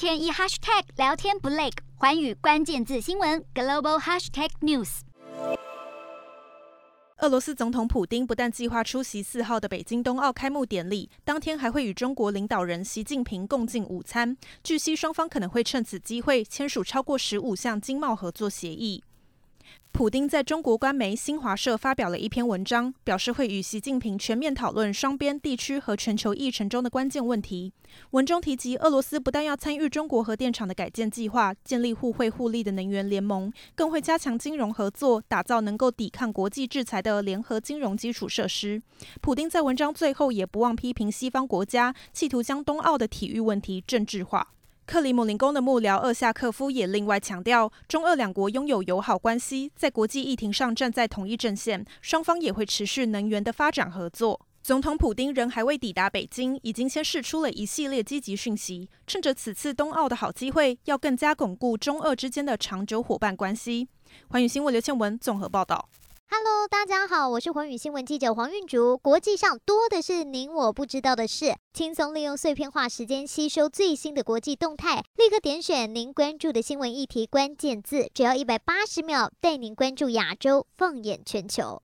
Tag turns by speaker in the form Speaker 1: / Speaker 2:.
Speaker 1: 天一 hashtag 聊天不累，环宇关键字新闻 global hashtag news。
Speaker 2: 俄罗斯总统普京不但计划出席四号的北京冬奥开幕典礼，当天还会与中国领导人习近平共进午餐。据悉，双方可能会趁此机会签署超过十五项经贸合作协议。普丁在中国官媒新华社发表了一篇文章，表示会与习近平全面讨论双边、地区和全球议程中的关键问题。文中提及，俄罗斯不但要参与中国核电厂的改建计划，建立互惠互利的能源联盟，更会加强金融合作，打造能够抵抗国际制裁的联合金融基础设施。普丁在文章最后也不忘批评西方国家，企图将冬奥的体育问题政治化。克里姆林宫的幕僚厄夏克夫也另外强调，中俄两国拥有友好关系，在国际议庭上站在同一阵线，双方也会持续能源的发展合作。总统普丁仍还未抵达北京，已经先释出了一系列积极讯息，趁着此次冬奥的好机会，要更加巩固中俄之间的长久伙伴关系。寰宇新闻刘倩文综合报道。
Speaker 3: 大家好，我是寰宇新闻记者黄韵竹。国际上多的是您我不知道的事，轻松利用碎片化时间吸收最新的国际动态，立刻点选您关注的新闻议题关键字，只要一百八十秒，带您关注亚洲，放眼全球。